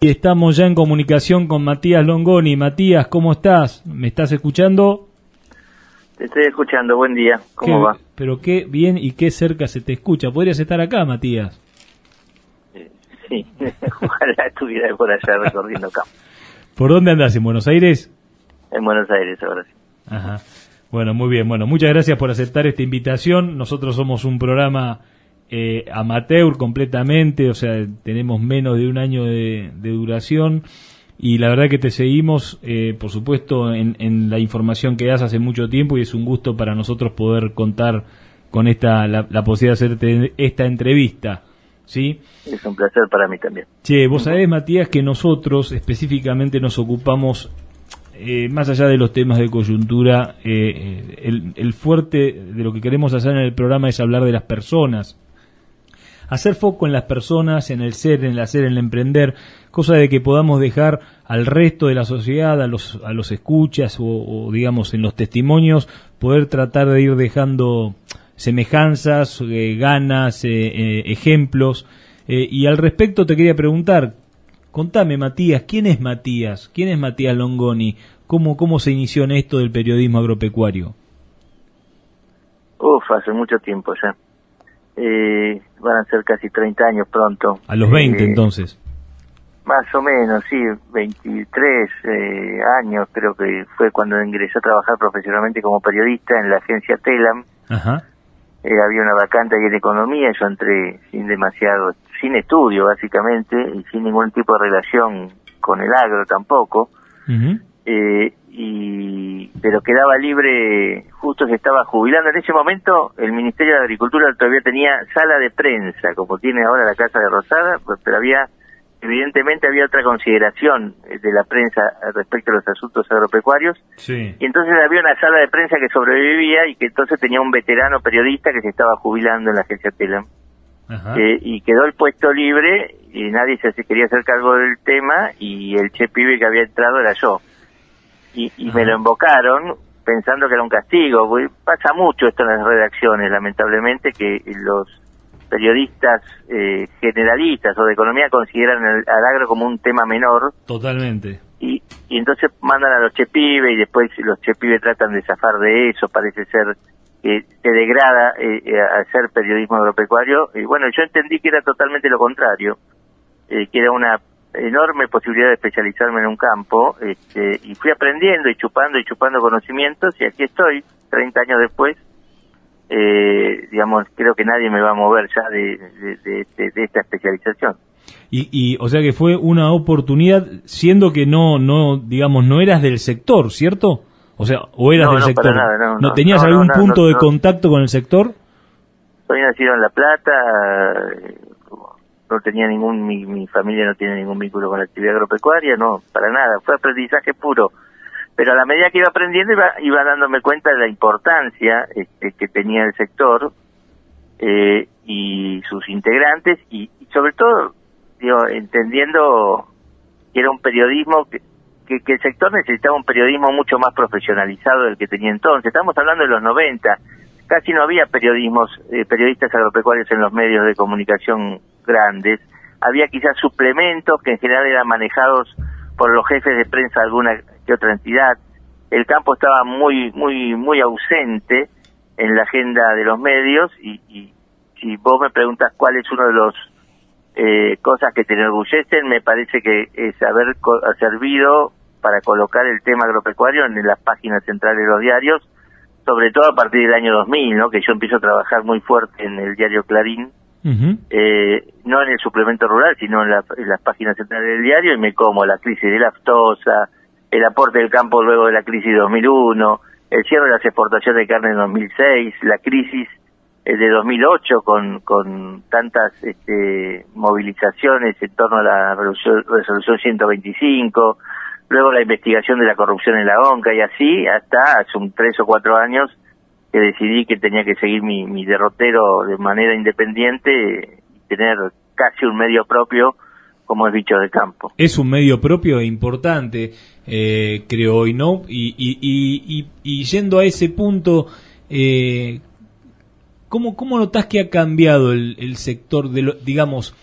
Y estamos ya en comunicación con Matías Longoni. Matías, ¿cómo estás? ¿Me estás escuchando? Te estoy escuchando, buen día. ¿Cómo va? Pero qué bien y qué cerca se te escucha. ¿Podrías estar acá, Matías? Eh, sí, ojalá estuviera por allá recorriendo campo. ¿Por dónde andas? ¿En Buenos Aires? En Buenos Aires, ahora sí. Ajá. Bueno, muy bien. Bueno, muchas gracias por aceptar esta invitación. Nosotros somos un programa eh, amateur completamente, o sea, tenemos menos de un año de, duración y la verdad que te seguimos, eh, por supuesto, en, la información que das hace mucho tiempo y es un gusto para nosotros poder contar con esta la, posibilidad de hacerte esta entrevista. ¿Sí? Es un placer para mí también. Che, vos sabés, Matías, que nosotros específicamente nos ocupamos eh, más allá de los temas de coyuntura, el, el, fuerte de lo que queremos hacer en el programa es hablar de las personas, hacer foco en las personas, en el ser, en el hacer, en el emprender, cosa de que podamos dejar al resto de la sociedad, a los, a los escuchas o, digamos en los testimonios, poder tratar de ir dejando semejanzas, eh, ganas, eh, eh, ejemplos. y al respecto te quería preguntar, contame Matías, ¿quién es Matías? ¿Quién es Matías Longoni? ¿Cómo, cómo se inició en esto del periodismo agropecuario? Uf, hace mucho tiempo ya eh, van a ser casi 30 años pronto. A los 20 eh, entonces. Más o menos, sí, 23 eh, años creo que fue cuando ingresé a trabajar profesionalmente como periodista en la agencia Telam. Ajá. Eh, había una vacante ahí en economía, yo entré sin demasiado, sin estudio básicamente y sin ningún tipo de relación con el agro tampoco. eh, y pero quedaba libre, justo se estaba jubilando. En ese momento el Ministerio de Agricultura todavía tenía sala de prensa, como tiene ahora la Casa de Rosada, pues, pero había, evidentemente había otra consideración eh, de la prensa respecto a los asuntos agropecuarios. Sí. Y entonces había una sala de prensa que sobrevivía y que entonces tenía un veterano periodista que se estaba jubilando en la agencia Telam. Eh, y quedó el puesto libre y nadie se quería hacer cargo del tema y el che pibe que había entrado era yo y, me lo invocaron pensando que era un castigo. Pasa mucho esto en las redacciones, lamentablemente, que los periodistas eh, generalistas o de economía consideran al agro como un tema menor. Totalmente. Y, y entonces mandan a los chepibes y después los chepibes tratan de zafar de eso, parece ser que se degrada eh, eh, hacer periodismo agropecuario. Y bueno, yo entendí que era totalmente lo contrario, eh, que era una enorme posibilidad de especializarme en un campo este, y fui aprendiendo y chupando y chupando conocimientos y aquí estoy, 30 años después. Eh, digamos, creo que nadie me va a mover ya de, esta especialización. Y, y, o sea que fue una oportunidad, siendo que no, no, digamos, no eras del sector, ¿cierto? O sea, o eras del sector. no, tenías algún punto de contacto con el sector? Soy nacido en La Plata, no tenía ningún, mi, mi familia no tiene ningún vínculo con la actividad agropecuaria, no, para nada, fue aprendizaje puro. Pero a la medida que iba aprendiendo iba, iba dándome cuenta de la importancia este, que tenía el sector eh, y sus integrantes y, sobre todo, digo, entendiendo que era un periodismo que, que, que, el sector necesitaba un periodismo mucho más profesionalizado del que tenía entonces. Estamos hablando de los 90, casi no había periodismos, eh, periodistas agropecuarios en los medios de comunicación grandes. Había quizás suplementos que en general eran manejados por los jefes de prensa de alguna que otra entidad. El campo estaba muy, muy, muy ausente en la agenda de los medios y, y si vos me preguntas cuál es uno de los eh, cosas que te enorgullecen, me parece que es haber servido para colocar el tema agropecuario en las páginas centrales de los diarios sobre todo a partir del año 2000, ¿no? que yo empiezo a trabajar muy fuerte en el diario Clarín, eh, no en el suplemento rural, sino en, las páginas centrales del diario, y me como la crisis de la aftosa, el aporte del campo luego de la crisis de 2001, el cierre de las exportaciones de carne en 2006, la crisis eh, de 2008 con, con tantas este, movilizaciones en torno a la resolución 125, luego la investigación de la corrupción en la ONCA y así hasta hace un tres o cuatro años que decidí que tenía que seguir mi, mi derrotero de manera independiente y tener casi un medio propio como es dicho de campo. Es un medio propio e importante, eh, creo hoy, ¿no? Y, y, y, yendo a ese punto, eh, ¿cómo, ¿cómo notas que ha cambiado el, el sector de, lo, digamos,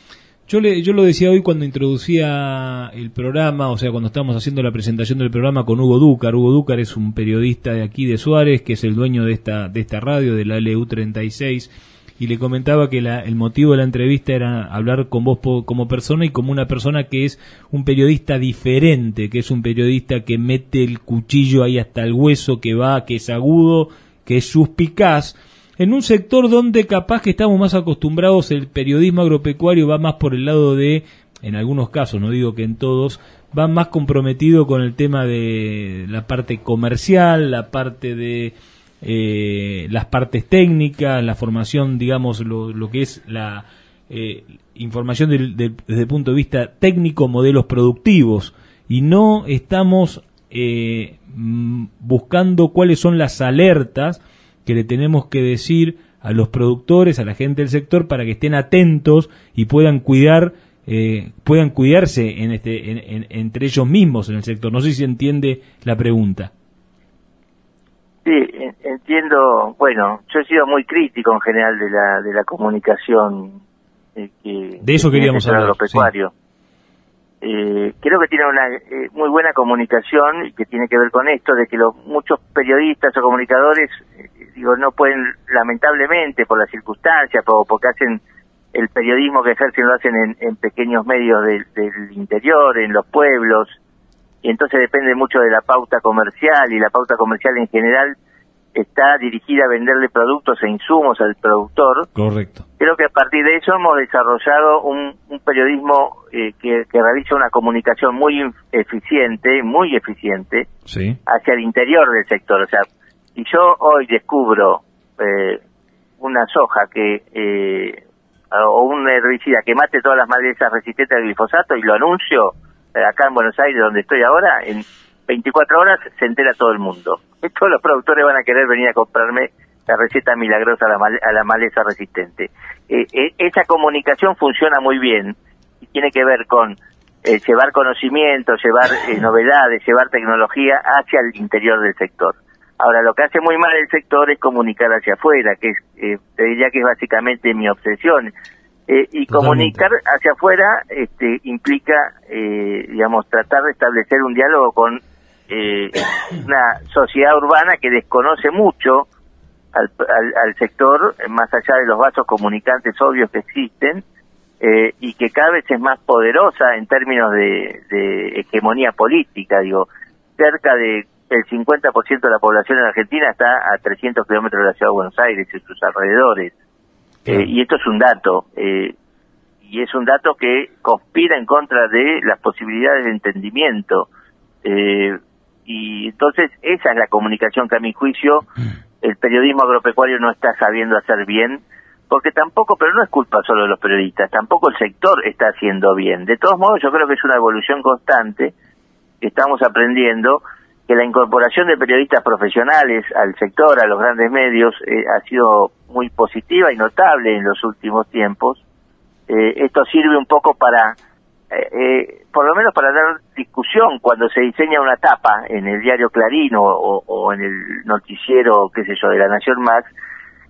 Yo, le, yo lo decía hoy cuando introducía el programa, o sea, cuando estábamos haciendo la presentación del programa con Hugo Dúcar. Hugo Dúcar es un periodista de aquí de Suárez, que es el dueño de esta, de esta radio, de la LU36, y le comentaba que la, el motivo de la entrevista era hablar con vos como persona y como una persona que es un periodista diferente, que es un periodista que mete el cuchillo ahí hasta el hueso, que va, que es agudo, que es suspicaz en un sector donde capaz que estamos más acostumbrados, el periodismo agropecuario va más por el lado de, en algunos casos, no digo que en todos, va más comprometido con el tema de la parte comercial, la parte de eh, las partes técnicas, la formación, digamos, lo, que es la eh, información desde el punto de vista técnico, modelos productivos, y no estamos eh, buscando cuáles son las alertas, que le tenemos que decir a los productores, a la gente del sector, para que estén atentos y puedan cuidar, eh, puedan cuidarse en este, entre ellos mismos en el sector. No sé si entiende la pregunta. Sí, entiendo. Bueno, yo he sido muy crítico en general de la de la comunicación. Eh, que, de eso queríamos hablar. Agropecuario. Eh, creo que tiene una eh, muy buena comunicación y que tiene que ver con esto de que los muchos periodistas o comunicadores digo, no pueden, lamentablemente, por las circunstancias, o porque hacen el periodismo que ejercen lo hacen en, pequeños medios del interior, en los pueblos, y entonces depende mucho de la pauta comercial, y la pauta comercial en general está dirigida a venderle productos e insumos al productor. Correcto. Creo que a partir de eso hemos desarrollado un, periodismo eh, que, que, realiza una comunicación muy eficiente, muy eficiente, sí. hacia el interior del sector. O sea, si yo hoy descubro eh, una soja que eh, o un herbicida que mate todas las malezas resistentes al glifosato y lo anuncio eh, acá en Buenos Aires donde estoy ahora, en 24 horas se entera todo el mundo. Todos los productores van a querer venir a comprarme la receta milagrosa a la, a la maleza resistente. esa comunicación funciona muy bien y tiene que ver con llevar conocimiento, llevar novedades, llevar tecnología hacia el interior del sector. Ahora, lo que hace muy mal el sector es comunicar hacia afuera, que es, eh, te diría que es básicamente mi obsesión. Eh, y comunicar hacia afuera este, implica, eh, digamos, tratar de establecer un diálogo con eh, una sociedad urbana que desconoce mucho al, al, sector, más allá de los vasos comunicantes obvios que existen, eh, y que cada vez es más poderosa en términos de, de hegemonía política. Digo, cerca de el 50% de la población en Argentina está a 300 kilómetros de la ciudad de Buenos Aires y sus alrededores. Eh, y esto es un dato, eh, y es un dato que conspira en contra de las posibilidades de entendimiento. Eh, y entonces esa es la comunicación que a mi juicio el periodismo agropecuario no está sabiendo hacer bien, porque tampoco, pero no es culpa solo de los periodistas, tampoco el sector está haciendo bien. De todos modos, yo creo que es una evolución constante que estamos aprendiendo que la incorporación de periodistas profesionales al sector, a los grandes medios, eh, ha sido muy positiva y notable en los últimos tiempos. Eh, esto sirve un poco para, eh, por lo menos para dar discusión cuando se diseña una tapa en el diario Clarín o, en el noticiero, qué sé yo, de la Nación Más.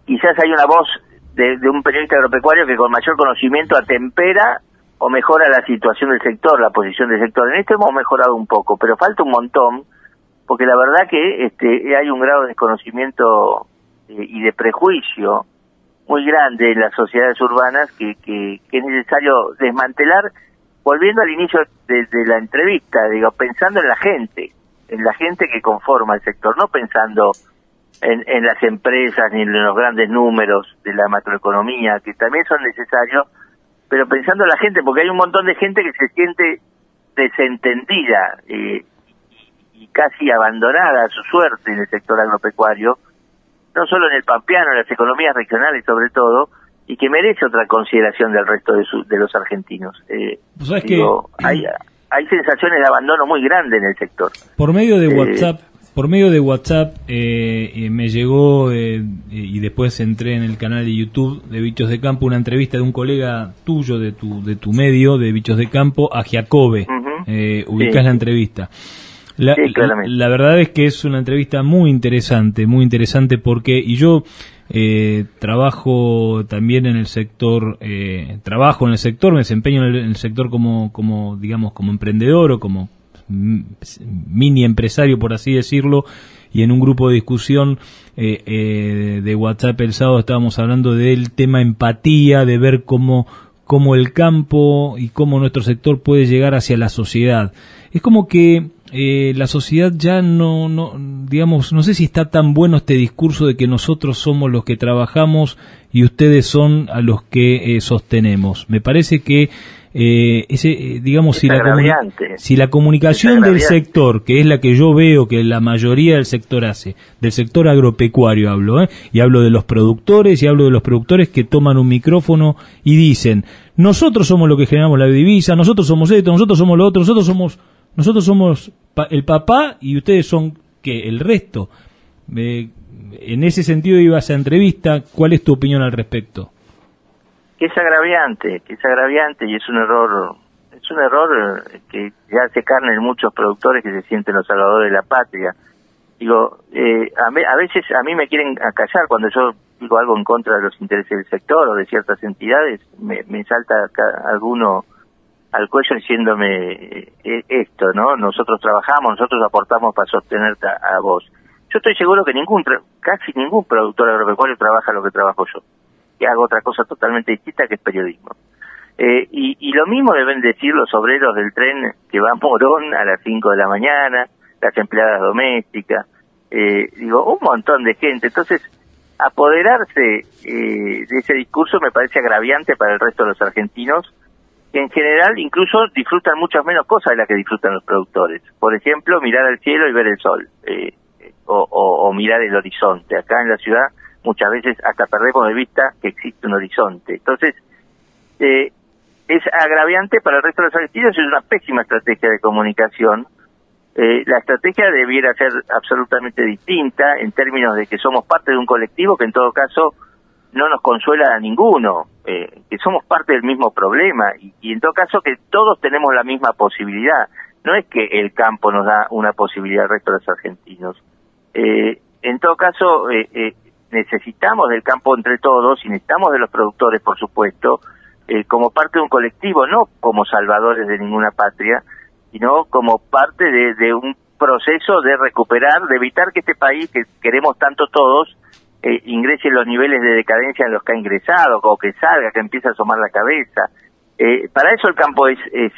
Quizás hay una voz de, de un periodista agropecuario que con mayor conocimiento atempera o mejora la situación del sector, la posición del sector. En esto hemos mejorado un poco, pero falta un montón porque la verdad que este, hay un grado de desconocimiento eh, y de prejuicio muy grande en las sociedades urbanas que, que, es necesario desmantelar, volviendo al inicio de, la entrevista, digo, pensando en la gente, en la gente que conforma el sector, no pensando en, en las empresas ni en los grandes números de la macroeconomía, que también son necesarios, pero pensando en la gente, porque hay un montón de gente que se siente desentendida. Eh, y casi abandonada a su suerte en el sector agropecuario, no solo en el pampeano, en las economías regionales sobre todo, y que merece otra consideración del resto de, de los argentinos. Eh, que, hay, hay sensaciones de abandono muy grande en el sector. Por medio de eh, WhatsApp, por medio de WhatsApp eh, me llegó y después entré en el canal de YouTube de Bichos de Campo una entrevista de un colega tuyo de tu de tu medio de Bichos de Campo a Giacobbe. ubicas la entrevista. La, la, verdad es que es una entrevista muy interesante, muy interesante porque, y yo eh, trabajo también en el sector, eh, trabajo en el sector, me desempeño en el, sector como, como, digamos, como emprendedor o como mini empresario, por así decirlo, y en un grupo de discusión eh, eh, de WhatsApp el sábado estábamos hablando del tema empatía, de ver cómo, cómo el campo y cómo nuestro sector puede llegar hacia la sociedad. Es como que eh, la sociedad ya no, no, digamos, no sé si está tan bueno este discurso de que nosotros somos los que trabajamos y ustedes son a los que sostenemos. Me parece que eh, ese, eh, digamos, si la, si la, comunicación del sector, que es la que yo veo que la mayoría del sector hace, del sector agropecuario hablo, ¿eh? y hablo de los productores, y hablo de los productores que toman un micrófono y dicen, nosotros somos los que generamos la divisa, nosotros somos esto, nosotros somos lo otro, nosotros somos, nosotros somos el papá y ustedes son, que El resto. en ese sentido iba esa entrevista, ¿cuál es tu opinión al respecto? que es agraviante, que es agraviante y es un error, es un error eh, que ya hace carne en muchos productores que se sienten los salvadores de la patria. Digo, eh, a, a, veces a mí me quieren acallar cuando yo digo algo en contra de los intereses del sector o de ciertas entidades, me, me salta alguno al cuello diciéndome eh, esto, ¿no? Nosotros trabajamos, nosotros aportamos para sostenerte a, vos. Yo estoy seguro que ningún, casi ningún productor agropecuario trabaja lo que trabajo yo que hago otra cosa totalmente distinta que es periodismo. Eh, y, y, lo mismo deben decir los obreros del tren que va a Morón a las 5 de la mañana, las empleadas domésticas, eh, digo, un montón de gente. Entonces, apoderarse eh, de ese discurso me parece agraviante para el resto de los argentinos, que en general incluso disfrutan muchas menos cosas de las que disfrutan los productores. Por ejemplo, mirar al cielo y ver el sol, eh, o, mirar el horizonte. Acá en la ciudad muchas veces hasta perdemos de vista que existe un horizonte. Entonces, eh, es agraviante para el resto de los argentinos, es una pésima estrategia de comunicación. Eh, la estrategia debiera ser absolutamente distinta en términos de que somos parte de un colectivo que en todo caso no nos consuela a ninguno, eh, que somos parte del mismo problema y, en todo caso que todos tenemos la misma posibilidad. No es que el campo nos da una posibilidad al resto de los argentinos. Eh, en todo caso, eh, eh, necesitamos del campo entre todos y necesitamos de los productores, por supuesto, eh, como parte de un colectivo, no como salvadores de ninguna patria, sino como parte de, un proceso de recuperar, de evitar que este país que queremos tanto todos eh, ingrese los niveles de decadencia en los que ha ingresado, o que salga, que empiece a asomar la cabeza. Eh, para eso el campo es, es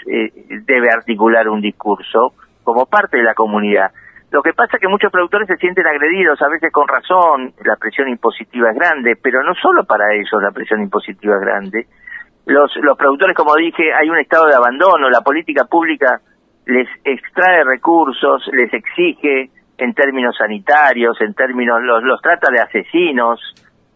debe articular un discurso como parte de la comunidad. Lo que pasa es que muchos productores se sienten agredidos, a veces con razón, la presión impositiva es grande, pero no solo para eso la presión impositiva es grande. Los, los productores, como dije, hay un estado de abandono, la política pública les extrae recursos, les exige en términos sanitarios, en términos, los, los trata de asesinos,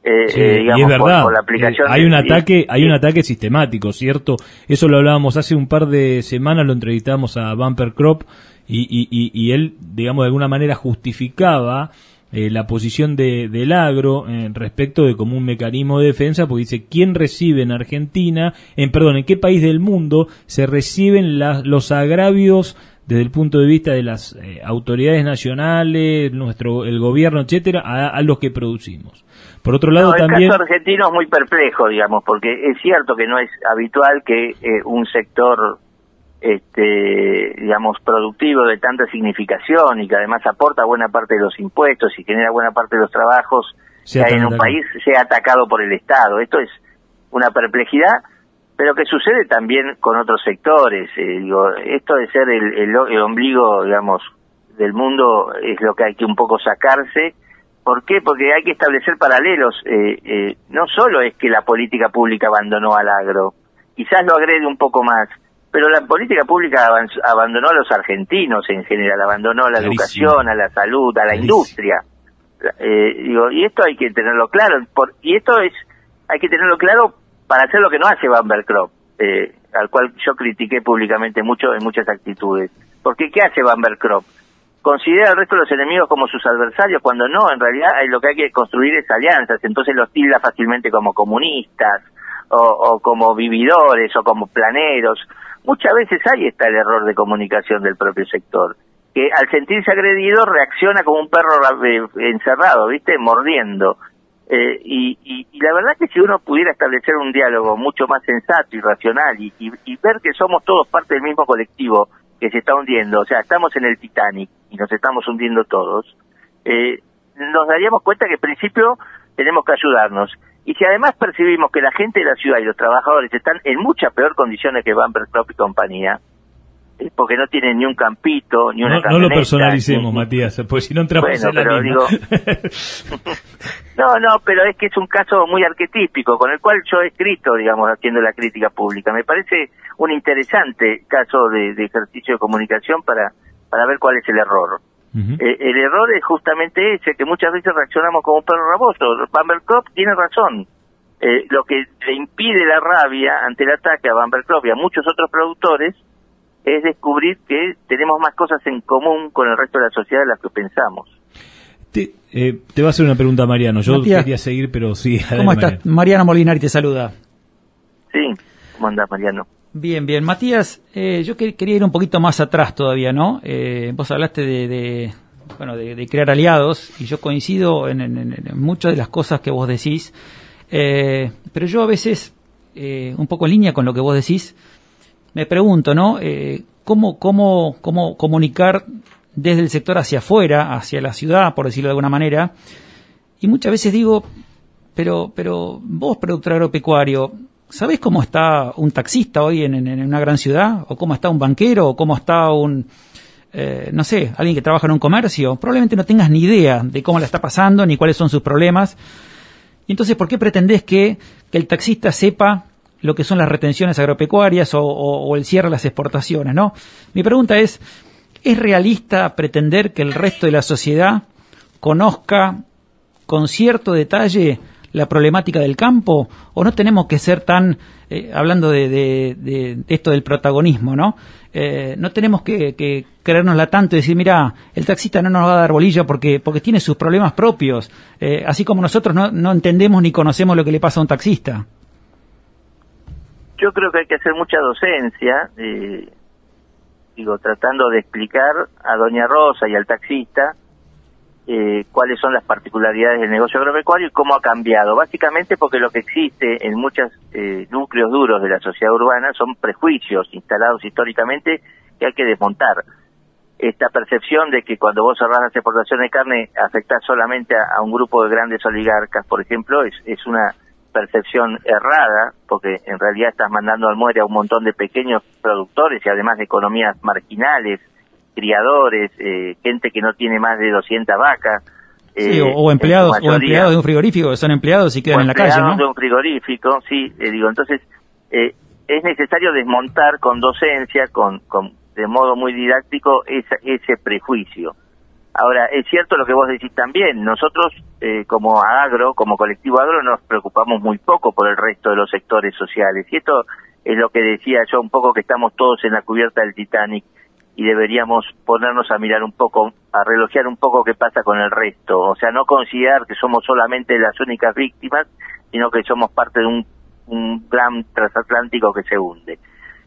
eh, eh, y es verdad, eh, hay un ataque, hay un ataque sistemático, ¿cierto? Eso lo hablábamos hace un par de semanas, lo entrevistamos a Bumper Crop y, y, y él, digamos, de alguna manera justificaba la posición de, del agro respecto de como un mecanismo de defensa, porque dice, ¿quién recibe en Argentina, en perdón, en qué país del mundo se reciben los agravios desde el punto de vista de las autoridades nacionales, nuestro el gobierno, etcétera, a los que producimos? Por otro lado, también... El caso argentino es muy perplejo, digamos, porque es cierto que no es habitual que eh, un sector, este, digamos, productivo de tanta significación y que además aporta buena parte de los impuestos y genera buena parte de los trabajos que hay en un país sea atacado por el Estado. Esto es una perplejidad, pero que sucede también con otros sectores. Eh, digo, esto de ser el, el ombligo, digamos, del mundo es lo que hay que un poco sacarse ¿Por qué? Porque hay que establecer paralelos. Eh, eh, no solo es que la política pública abandonó al agro, quizás lo agrede un poco más, pero la política pública abandonó a los argentinos en general, abandonó a la educación, a la salud, a la industria. Eh, digo, y esto hay que tenerlo claro, y esto es, hay que tenerlo claro para hacer lo que no hace Van eh, al cual yo critiqué públicamente mucho en muchas actitudes. Porque ¿qué hace Van Crop? considera al resto de los enemigos como sus adversarios, cuando no, en realidad lo que hay que construir es alianzas, entonces los tilda fácilmente como comunistas, o, como vividores, o como planeros. Muchas veces ahí está el error de comunicación del propio sector. que al sentirse agredido reacciona como un perro encerrado, ¿viste? Mordiendo. Eh, y, la verdad que si uno pudiera establecer un diálogo mucho más sensato y racional y, y, ver que somos todos parte del mismo colectivo que se está hundiendo, o sea, estamos en el Titanic y nos estamos hundiendo todos, eh, nos daríamos cuenta que en principio tenemos que ayudarnos. Y si además percibimos que la gente de la ciudad y los trabajadores están en mucha peor condiciones que Van y compañía, porque no tienen ni un campito, ni una No, no lo personalicemos, Matías, porque si no entramos en la pero digo, No, no, pero es que es un caso muy arquetípico, con el cual yo he escrito, digamos, haciendo la crítica pública. Me parece un interesante caso de, ejercicio de comunicación para, para ver cuál es el error. Eh, el error es justamente ese, que muchas veces reaccionamos como un perro raboso. Bambercop tiene razón. Eh, lo que le impide la rabia ante el ataque a Bambercop y a muchos otros productores es descubrir que tenemos más cosas en común con el resto de la sociedad de las que pensamos. Te, eh, te va a hacer una pregunta, Mariano. Yo quería seguir, pero sí. ¿Cómo estás? Mariano. Molinari te saluda. Sí, ¿cómo andás, Mariano? Bien, bien. Matías, eh, yo quería ir un poquito más atrás todavía, ¿no? Eh, vos hablaste de, bueno, de, crear aliados y yo coincido en, en, muchas de las cosas que vos decís, pero yo a veces, un poco en línea con lo que vos decís, me pregunto, ¿no? Eh, ¿cómo, cómo, ¿Cómo comunicar desde el sector hacia afuera, hacia la ciudad, por decirlo de alguna manera? Y muchas veces digo, pero, pero vos, productor agropecuario, ¿sabés cómo está un taxista hoy en, en, una gran ciudad? ¿O cómo está un banquero? ¿O cómo está un, eh, no sé, alguien que trabaja en un comercio? Probablemente no tengas ni idea de cómo la está pasando, ni cuáles son sus problemas. Y entonces, ¿por qué pretendés que, que el taxista sepa lo que son las retenciones agropecuarias o, el cierre de las exportaciones, ¿no? Mi pregunta es, ¿es realista pretender que el resto de la sociedad conozca con cierto detalle la problemática del campo o no tenemos que ser tan, eh, hablando de, esto del protagonismo, ¿no? Eh, no tenemos que, que creérnosla tanto y decir, mira, el taxista no nos va a dar bolilla porque, porque tiene sus problemas propios, eh, así como nosotros no, no entendemos ni conocemos lo que le pasa a un taxista yo creo que hay que hacer mucha docencia, eh, digo, tratando de explicar a Doña Rosa y al taxista eh, cuáles son las particularidades del negocio agropecuario y cómo ha cambiado. Básicamente porque lo que existe en muchos eh, núcleos duros de la sociedad urbana son prejuicios instalados históricamente que hay que desmontar. Esta percepción de que cuando vos cerrás las exportaciones de carne afectás solamente a, a un grupo de grandes oligarcas, por ejemplo, es, es una percepción errada, porque en realidad estás mandando al muere a un montón de pequeños productores y además de economías marginales, criadores, eh, gente que no tiene más de 200 vacas. Eh, o, empleados o empleados de un frigorífico que son empleados y quedan en la calle, ¿no? de un frigorífico, sí, eh, digo, entonces es necesario desmontar con docencia, con, con de modo muy didáctico ese, ese prejuicio. Ahora, es cierto lo que vos decís también, nosotros eh, como agro, como colectivo agro, nos preocupamos muy poco por el resto de los sectores sociales. Y esto es lo que decía yo un poco que estamos todos en la cubierta del Titanic y deberíamos ponernos a mirar un poco, a relojear un poco qué pasa con el resto. O sea, no considerar que somos solamente las únicas víctimas, sino que somos parte de un, un plan transatlántico que se hunde.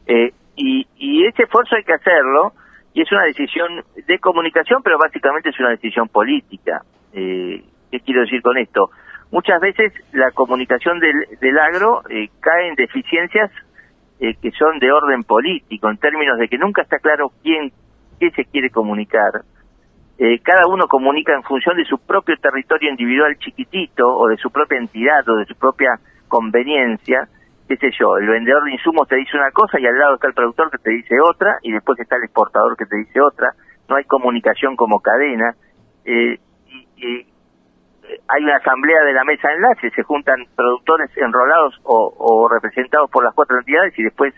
Eh, y, y ese esfuerzo hay que hacerlo y es una decisión de comunicación, pero básicamente es una decisión política. Eh, ¿Qué quiero decir con esto? Muchas veces la comunicación del, del agro eh, cae en deficiencias eh, que son de orden político, en términos de que nunca está claro quién, qué se quiere comunicar. Eh, cada uno comunica en función de su propio territorio individual chiquitito, o de su propia entidad, o de su propia conveniencia, qué sé yo, el vendedor de insumos te dice una cosa y al lado está el productor que te dice otra y después está el exportador que te dice otra, no hay comunicación como cadena, eh, y, eh, hay una asamblea de la mesa de enlace, se juntan productores enrolados o, representados por las cuatro entidades y después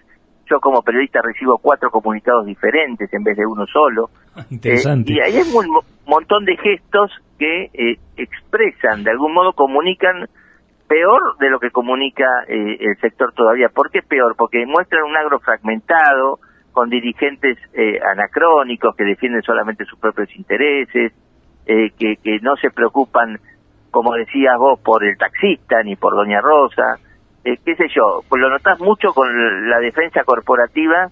yo como periodista recibo cuatro comunicados diferentes en vez de uno solo. Interesante. Eh, y hay un montón de gestos que expresan, de algún modo comunican peor de lo que comunica eh, el sector todavía. ¿Por qué peor? Porque muestran un agro fragmentado, con dirigentes eh, anacrónicos que defienden solamente sus propios intereses, eh, que, no se preocupan, como decías vos, por el taxista ni por Doña Rosa, qué sé yo, pues lo notás mucho con la defensa corporativa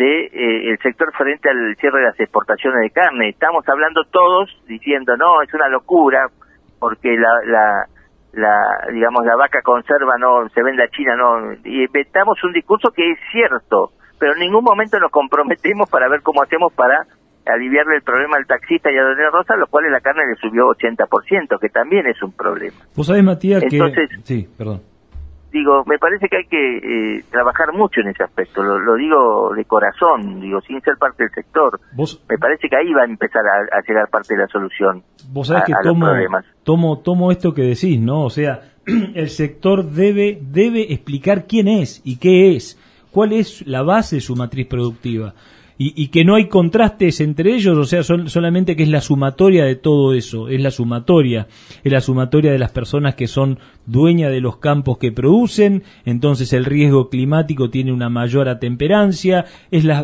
de eh, sector frente al cierre de las exportaciones de carne. Estamos hablando todos diciendo, no, es una locura porque la, la, la digamos, la vaca conserva no se vende a China, no. Y inventamos un discurso que es cierto, pero en ningún momento nos comprometemos para ver cómo hacemos para aliviarle el problema al taxista y a Doña Rosa, lo cual la carne le subió 80%, que también es un problema. Vos sabés, Matías, Entonces, que... Sí, perdón digo, me parece que hay que eh, trabajar mucho en ese aspecto, lo, digo de corazón, digo, sin ser parte del sector. Me parece que ahí va a empezar a, llegar parte de la solución. Vos sabés que tomo, tomo, tomo esto que decís, ¿no? O sea, el sector debe, debe explicar quién es y qué es, cuál es la base de su matriz productiva y, que no hay contrastes entre ellos, o sea, son, solamente que es la sumatoria de todo eso, es la sumatoria, es la sumatoria de las personas que son dueñas de los campos que producen, entonces el riesgo climático tiene una mayor atemperancia,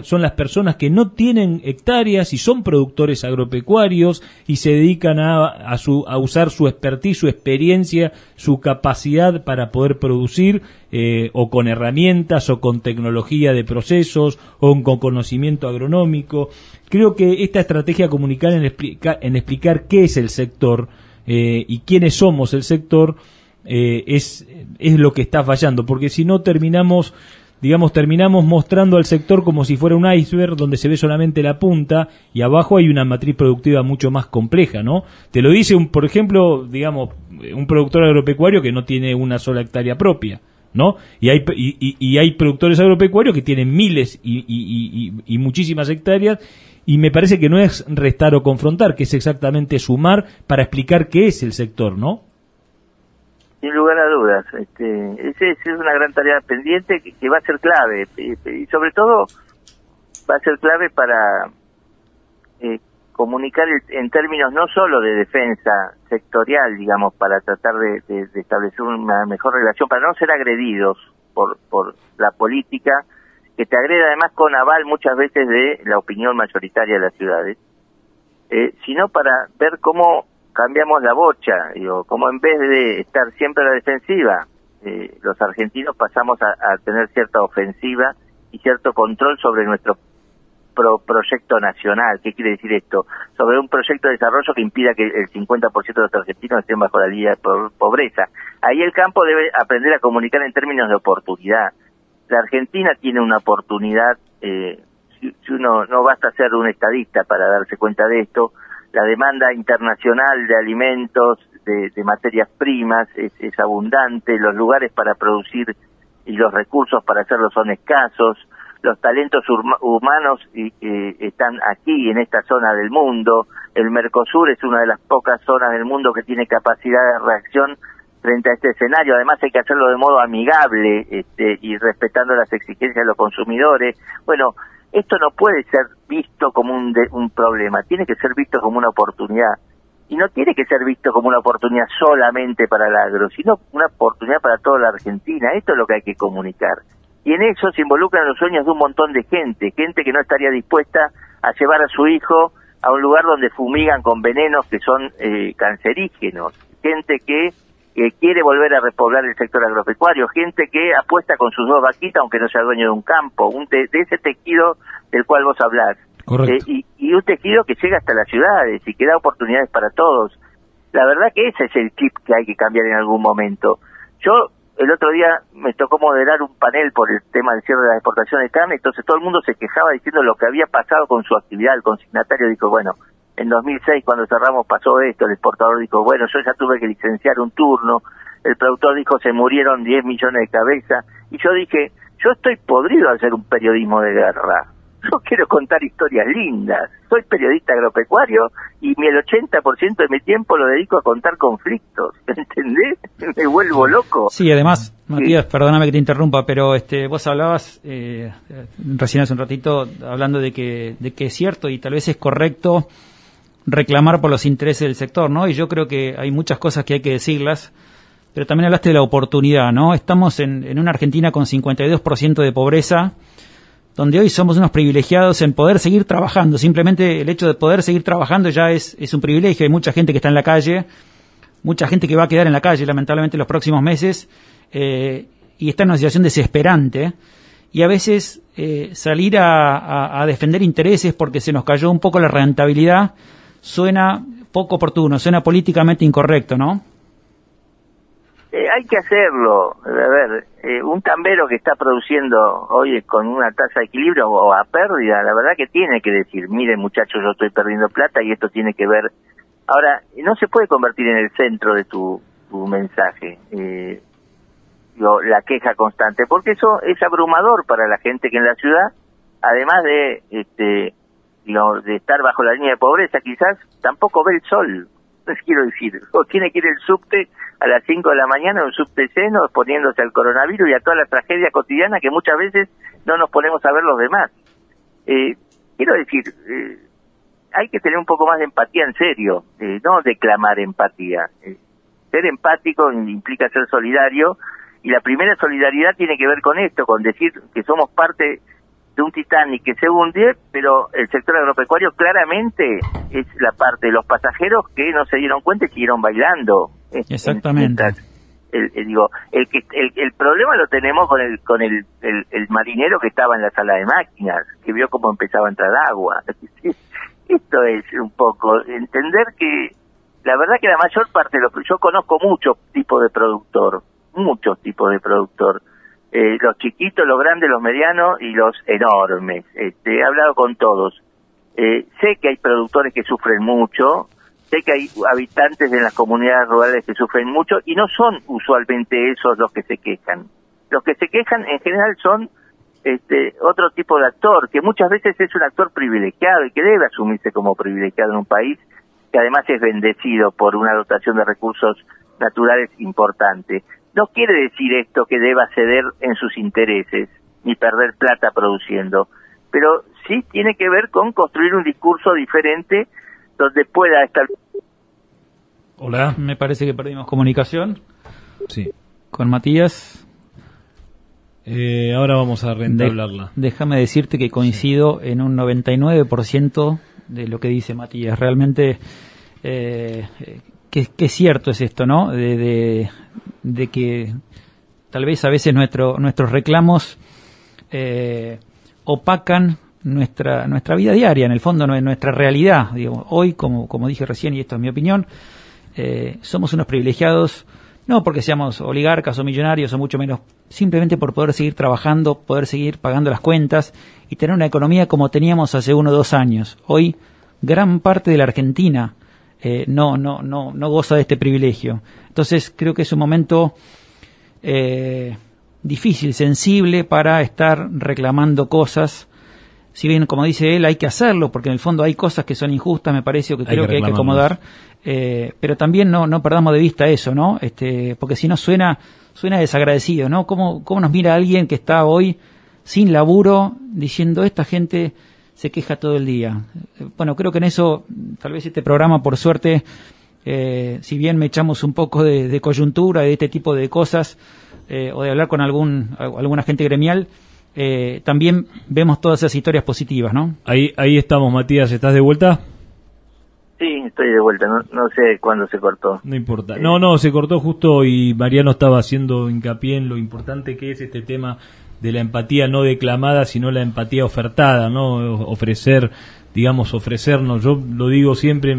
son las personas que no tienen hectáreas y son productores agropecuarios y se dedican a, usar su expertise, su experiencia, su capacidad para poder producir eh, o con herramientas o con tecnología de procesos o con conocimiento agronómico. Creo que esta estrategia comunicar en, en explicar qué es el sector eh, y quiénes somos el sector eh, es, es lo que está fallando, porque si no terminamos digamos, terminamos mostrando al sector como si fuera un iceberg donde se ve solamente la punta y abajo hay una matriz productiva mucho más compleja, ¿no? Te lo dice, un, por ejemplo, digamos, un productor agropecuario que no tiene una sola hectárea propia. ¿no? Y hay, y, hay productores agropecuarios que tienen miles y, muchísimas hectáreas y me parece que no es restar o confrontar, que es exactamente sumar para explicar qué es el sector, ¿no? Sin lugar a dudas, este, esa es una gran tarea pendiente que, va a ser clave y sobre todo va a ser clave para eh, comunicar en términos no solo de defensa sectorial, digamos, para tratar de, establecer una mejor relación, para no ser agredidos por, por la política, que te agrede además con aval muchas veces de la opinión mayoritaria de las ciudades, eh, sino para ver cómo cambiamos la bocha, digo, cómo en vez de estar siempre a la defensiva, eh, los argentinos pasamos a, tener cierta ofensiva y cierto control sobre nuestro proyecto nacional. ¿Qué quiere decir esto? Sobre un proyecto de desarrollo que impida que el 50% de los argentinos estén bajo la línea de pobreza. Ahí el campo debe aprender a comunicar en términos de oportunidad. La Argentina tiene una oportunidad, eh, si, uno no basta ser un estadista para darse cuenta de esto, la demanda internacional de alimentos, de, materias primas es, es abundante, los lugares para producir y los recursos para hacerlo son escasos, los talentos humanos están aquí, en esta zona del mundo. El Mercosur es una de las pocas zonas del mundo que tiene capacidad de reacción frente a este escenario. Además hay que hacerlo de modo amigable este, y respetando las exigencias de los consumidores. Bueno, esto no puede ser visto como un, un problema, tiene que ser visto como una oportunidad. Y no tiene que ser visto como una oportunidad solamente para el agro, sino una oportunidad para toda la Argentina. Esto es lo que hay que comunicar. Y en eso se involucran los sueños de un montón de gente, gente que no estaría dispuesta a llevar a su hijo a un lugar donde fumigan con venenos que son eh, cancerígenos, gente que quiere volver a repoblar el sector agropecuario, gente que apuesta con sus dos vaquitas aunque no sea dueño de un campo, un de, ese tejido del cual vos hablás. Eh, y, y, un tejido que llega hasta las ciudades y que da oportunidades para todos. La verdad que ese es el chip que hay que cambiar en algún momento. Yo el otro día me tocó moderar un panel por el tema del cierre de la exportación de carne, entonces todo el mundo se quejaba diciendo lo que había pasado con su actividad. El consignatario dijo, bueno, en 2006 cuando cerramos pasó esto, el exportador dijo, bueno, yo ya tuve que licenciar un turno, el productor dijo, se murieron 10 millones de cabezas, y yo dije, yo estoy podrido a hacer un periodismo de guerra. Yo quiero contar historias lindas. Soy periodista agropecuario y el 80% de mi tiempo lo dedico a contar conflictos. ¿Entendés? Me vuelvo loco. Sí, además, Matías, perdóname que te interrumpa, pero este, vos hablabas eh, recién hace un ratito hablando de que, de que es cierto y tal vez es correcto reclamar por los intereses del sector, ¿no? Y yo creo que hay muchas cosas que hay que decirlas, pero también hablaste de la oportunidad, ¿no? Estamos en, una Argentina con 52% de pobreza donde hoy somos unos privilegiados en poder seguir trabajando. Simplemente el hecho de poder seguir trabajando ya es, un privilegio. Hay mucha gente que está en la calle, mucha gente que va a quedar en la calle lamentablemente en los próximos meses eh, y está en una situación desesperante. y a veces eh, salir a, defender intereses porque se nos cayó un poco la rentabilidad suena poco oportuno, suena políticamente incorrecto, ¿no? Eh, hay que hacerlo. A ver, eh, un tambero que está produciendo hoy con una tasa de equilibrio o a pérdida, la verdad que tiene que decir, mire muchachos, yo estoy perdiendo plata y esto tiene que ver. Ahora, no se puede convertir en el centro de tu, mensaje. Eh, la queja constante, porque eso es abrumador para la gente que en la ciudad, además de este de estar bajo la línea de pobreza, quizás tampoco ve el sol. Les quiero decir, o tiene que ir el subte a las 5 de la mañana, un subte seno, exponiéndose al coronavirus y a toda la tragedia cotidiana que muchas veces no nos ponemos a ver los demás. Eh, quiero decir, eh, hay que tener un poco más de empatía en serio, eh, no declamar empatía. ser empático implica ser solidario y la primera solidaridad tiene que ver con esto, con decir que somos parte de un Titanic que se hunde, pero el sector agropecuario claramente es la parte de los pasajeros que no se dieron cuenta y siguieron bailando. Exactamente. el, digo, el, que, el, problema lo tenemos con el con el, el, marinero que estaba en la sala de máquinas, que vio cómo empezaba a entrar agua. Esto es un poco entender que la verdad que la mayor parte de lo que yo conozco muchos tipos de productor, muchos tipos de productor. Eh, los chiquitos, los grandes, los medianos y los enormes. Este, he hablado con todos. Eh, sé que hay productores que sufren mucho, sé que hay habitantes en las comunidades rurales que sufren mucho y no son usualmente esos los que se quejan. Los que se quejan en general son este, otro tipo de actor, que muchas veces es un actor privilegiado y que debe asumirse como privilegiado en un país que además es bendecido por una dotación de recursos naturales importante. No quiere decir esto que deba ceder en sus intereses ni perder plata produciendo, pero sí tiene que ver con construir un discurso diferente donde pueda estar. Hola. Me parece que perdimos comunicación. Sí. Con Matías. Eh, ahora vamos a reentablarla. déjame decirte que coincido en un 99% de lo que dice Matías. Realmente eh, que, que, cierto es esto, ¿no? De, de, que tal vez a veces nuestro, nuestros reclamos eh, opacan nuestra, nuestra vida diaria, en el fondo nuestra realidad. Hoy, como, como dije recién, y esto es mi opinión, eh, somos unos privilegiados, no porque seamos oligarcas o millonarios o mucho menos, simplemente por poder seguir trabajando, poder seguir pagando las cuentas y tener una economía como teníamos hace uno o dos años. Hoy, gran parte de la Argentina eh, no, no, no, no goza de este privilegio. Entonces creo que es un momento eh, difícil, sensible para estar reclamando cosas. Si bien, como dice él, hay que hacerlo, porque en el fondo hay cosas que son injustas, me parece, o que creo que, hay que acomodar, eh, pero también no, no perdamos de vista eso, ¿no? Este, porque si no suena, suena desagradecido, ¿no? ¿Cómo, ¿Cómo nos mira alguien que está hoy sin laburo diciendo esta gente se queja todo el día. Bueno, creo que en eso, tal vez este programa, por suerte, eh, si bien me echamos un poco de, coyuntura de este tipo de cosas, eh, o de hablar con algún, algún agente gremial, eh, también vemos todas esas historias positivas, ¿no? Ahí, ahí estamos, Matías, ¿estás de vuelta? Sí, estoy de vuelta, no, no sé cuándo se cortó. No importa. No, no, se cortó justo y Mariano estaba haciendo hincapié en lo importante que es este tema de la empatía no declamada, sino la empatía ofertada, ¿no? Ofrecer, digamos, ofrecernos. Yo lo digo siempre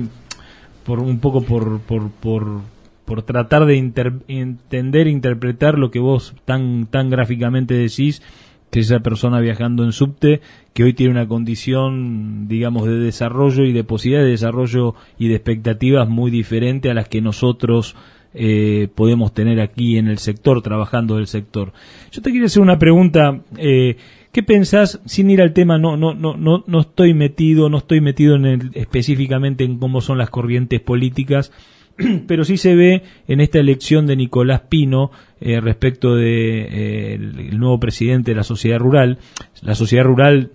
por un poco por, por, por, por tratar de entender, interpretar lo que vos tan, tan gráficamente decís, que esa persona viajando en subte, que hoy tiene una condición, digamos, de desarrollo y de posibilidad de desarrollo y de expectativas muy diferente a las que nosotros eh, podemos tener aquí en el sector, trabajando del sector. Yo te quiero hacer una pregunta. Eh, ¿Qué pensás, sin ir al tema, no, no, no, no, no estoy metido, no estoy metido en el, específicamente en cómo son las corrientes políticas, pero sí se ve en esta elección de Nicolás Pino eh, respecto de el nuevo presidente de la sociedad rural. La sociedad rural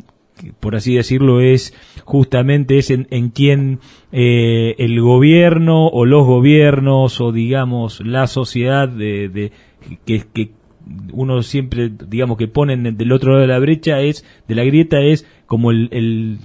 por así decirlo, es justamente es en, en quien eh, el gobierno o los gobiernos o digamos la sociedad de, que uno siempre digamos que ponen del otro lado de la brecha es de la grieta es como el, el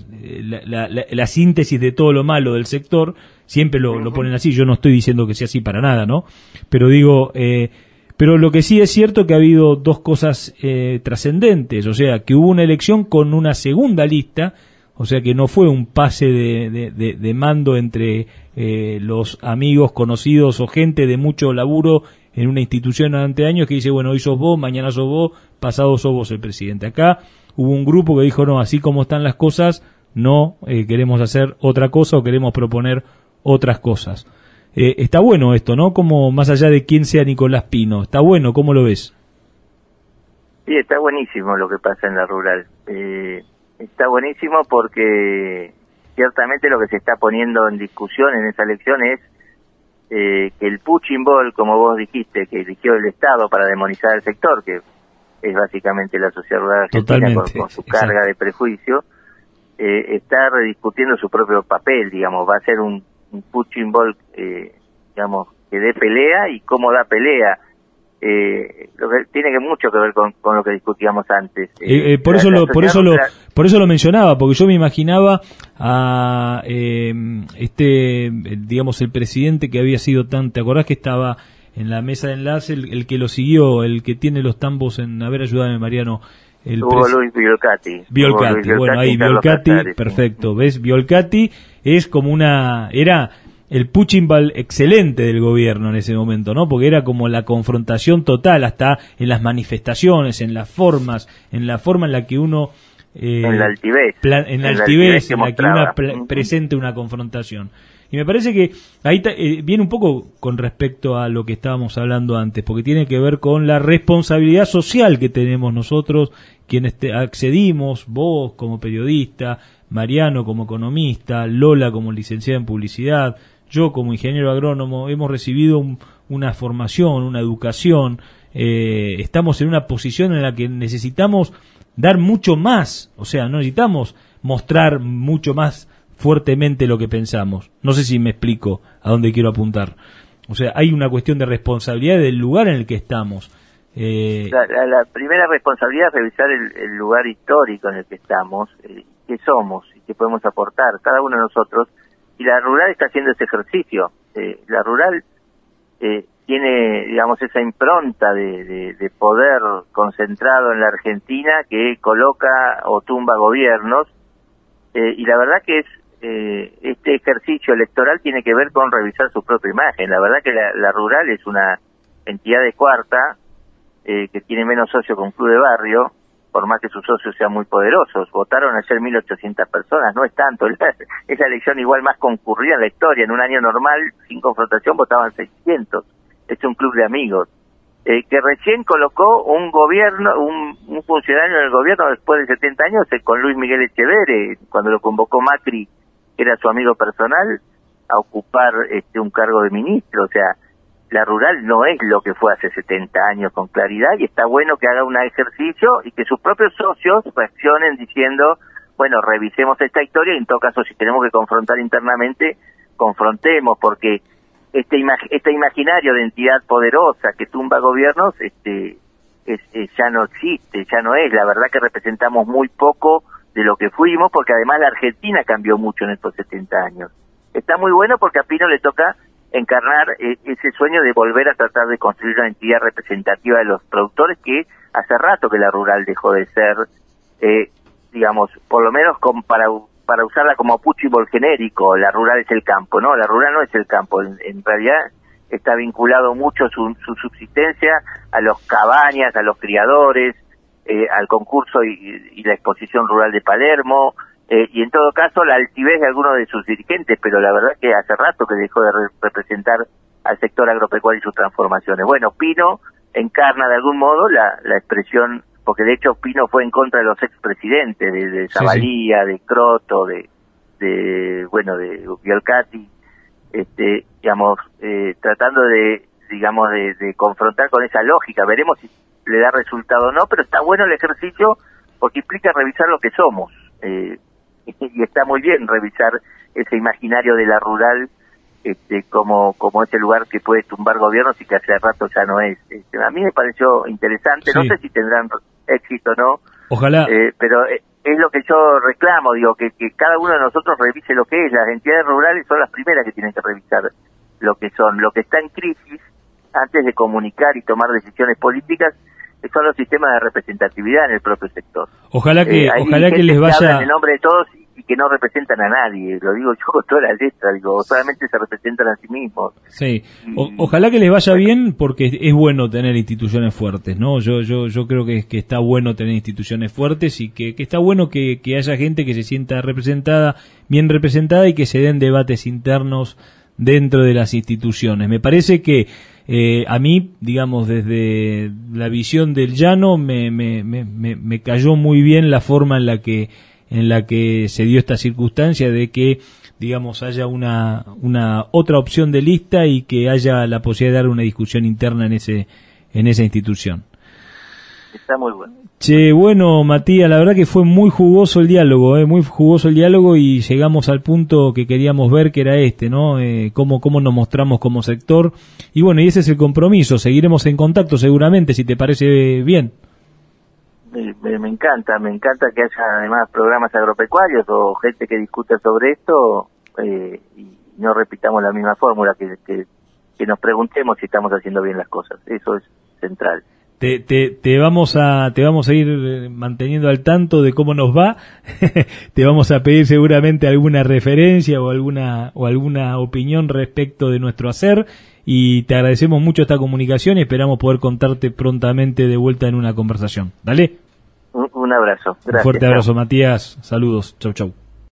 la, la, la, síntesis de todo lo malo del sector siempre lo, lo, ponen así yo no estoy diciendo que sea así para nada no pero digo eh, Pero lo que sí es cierto que ha habido dos cosas eh, trascendentes, o sea, que hubo una elección con una segunda lista, o sea que no fue un pase de, de, mando entre eh, los amigos, conocidos o gente de mucho laburo en una institución durante años que dice, bueno, hoy sos vos, mañana sos vos, pasado sos vos el presidente. Acá hubo un grupo que dijo, no, así como están las cosas, no eh, queremos hacer otra cosa o queremos proponer otras cosas. Eh, está bueno esto, ¿no? Como más allá de quién sea Nicolás Pino, está bueno, ¿cómo lo ves? Sí, está buenísimo lo que pasa en la rural. Eh, está buenísimo porque ciertamente lo que se está poniendo en discusión en esa elección es que el pushing ball, como vos dijiste, que eligió el Estado para demonizar el sector, que es básicamente la sociedad rural argentina con, su carga de prejuicio, eh, está rediscutiendo su propio papel, digamos, va a ser un, un punching ball, eh, digamos, que dé pelea y cómo da pelea. Eh, lo que tiene que mucho que ver con, lo que discutíamos antes. Eh, por eso lo, por eso lo, por eso lo mencionaba, porque yo me imaginaba a este, digamos, el presidente que había sido tan, ¿te acordás que estaba en la mesa de enlace el, que lo siguió, el que tiene los tambos en, a ver, ayúdame Mariano, el Hugo Luis Biolcati. Biolcati, bueno, ahí Biolcati, perfecto. ¿Ves? Biolcati es como una. Era el ball excelente del gobierno en ese momento, ¿no? Porque era como la confrontación total, hasta en las manifestaciones, en las formas, en la forma en la que uno. Eh, en la altivez. en la altivez, en la que uno presente una confrontación. Y me parece que ahí eh, viene un poco con respecto a lo que estábamos hablando antes, porque tiene que ver con la responsabilidad social que tenemos nosotros, quienes accedimos, vos como periodista, Mariano como economista, Lola como licenciada en publicidad, yo como ingeniero agrónomo, hemos recibido una formación, una educación, eh, estamos en una posición en la que necesitamos dar mucho más, o sea, necesitamos mostrar mucho más fuertemente lo que pensamos. No sé si me explico a dónde quiero apuntar. O sea, hay una cuestión de responsabilidad del lugar en el que estamos. Eh... La, primera responsabilidad es revisar el, lugar histórico en el que estamos, eh, qué somos y qué podemos aportar, cada uno de nosotros. Y la rural está haciendo ese ejercicio. Eh, la rural eh, tiene, digamos, esa impronta de, de, poder concentrado en la Argentina que coloca o tumba gobiernos. Eh, y la verdad que es eh, este ejercicio electoral tiene que ver con revisar su propia imagen. La verdad que la, rural es una entidad de cuarta eh, que tiene menos socios un club de barrio, por más que sus socios sean muy poderosos. Votaron ayer 1.800 personas, no es tanto. Esa elección igual más concurrida en la historia. En un año normal, sin confrontación, votaban 600. Es un club de amigos. Eh, que recién colocó un gobierno, un, un, funcionario del gobierno después de 70 años, eh, con Luis Miguel Echeverre, cuando lo convocó Macri era su amigo personal, a ocupar este un cargo de ministro. O sea, la rural no es lo que fue hace 70 años con claridad y está bueno que haga un ejercicio y que sus propios socios reaccionen diciendo, bueno, revisemos esta historia y en todo caso si tenemos que confrontar internamente, confrontemos porque este este imaginario de entidad poderosa que tumba gobiernos este es, ya no existe, ya no es, la verdad que representamos muy poco de lo que fuimos, porque además la Argentina cambió mucho en estos 70 años. Está muy bueno porque a Pino le toca encarnar eh, ese sueño de volver a tratar de construir una entidad representativa de los productores que hace rato que la rural dejó de ser, eh, digamos, por lo menos para, para usarla como puchibol genérico, la rural es el campo, ¿no? La rural no es el campo, en, realidad está vinculado mucho su, su subsistencia a los cabañas, a los criadores, eh, al concurso y, la exposición rural de Palermo, eh, y en todo caso la altivez de algunos de sus dirigentes, pero la verdad que hace rato que dejó de representar al sector agropecuario y sus transformaciones. Bueno, Pino encarna de algún modo la, la expresión, porque de hecho Pino fue en contra de los expresidentes, de, de Zabalía, de Croto, de, de bueno, de Biolcati, este, digamos, eh, tratando de, digamos, de, de confrontar con esa lógica. Veremos si le da resultado o no, pero está bueno el ejercicio porque implica revisar lo que somos. Eh, y está muy bien revisar ese imaginario de la rural este, como, como ese lugar que puede tumbar gobiernos y que hace rato ya no es. Este, a mí me pareció interesante, no sé si tendrán éxito o no. Ojalá. Eh, pero eh, es lo que yo reclamo, digo, que, que cada uno de nosotros revise lo que es. Las entidades rurales son las primeras que tienen que revisar lo que son. Lo que está en crisis antes de comunicar y tomar decisiones políticas son los sistemas de representatividad en el propio sector. Ojalá que, eh, ojalá que les vaya. en el nombre de todos y que no representan a nadie. Lo digo yo con toda la letra, digo, solamente se representan a sí mismos. Sí, ojalá que les vaya bien porque es bueno tener instituciones fuertes, ¿no? Yo yo yo creo que, que está bueno tener instituciones fuertes y que, que está bueno que, que haya gente que se sienta representada, bien representada y que se den debates internos dentro de las instituciones. Me parece que eh, a mí, digamos, desde la visión del llano, me, me, me, me, cayó muy bien la forma en la que en la que se dio esta circunstancia de que digamos haya una, una otra opción de lista y que haya la posibilidad de dar una discusión interna en ese en esa institución. Está muy bueno. Che, bueno, Matías, la verdad que fue muy jugoso el diálogo, eh, muy jugoso el diálogo y llegamos al punto que queríamos ver, que era este, ¿no? Eh, cómo, cómo nos mostramos como sector. Y bueno, y ese es el compromiso. Seguiremos en contacto seguramente, si te parece bien. Me, encanta, me encanta que haya además programas agropecuarios o gente que discuta sobre esto eh, y no repitamos la misma fórmula, que, que nos preguntemos si estamos haciendo bien las cosas. Eso es central. Te, te, te, vamos a te vamos a ir eh, manteniendo al tanto de cómo nos va. Te vamos a pedir seguramente alguna referencia o alguna o alguna opinión respecto de nuestro hacer y te agradecemos mucho esta comunicación y esperamos poder contarte prontamente de vuelta en una conversación. Dale. Un, abrazo. Un fuerte abrazo Matías. Saludos. Chau chau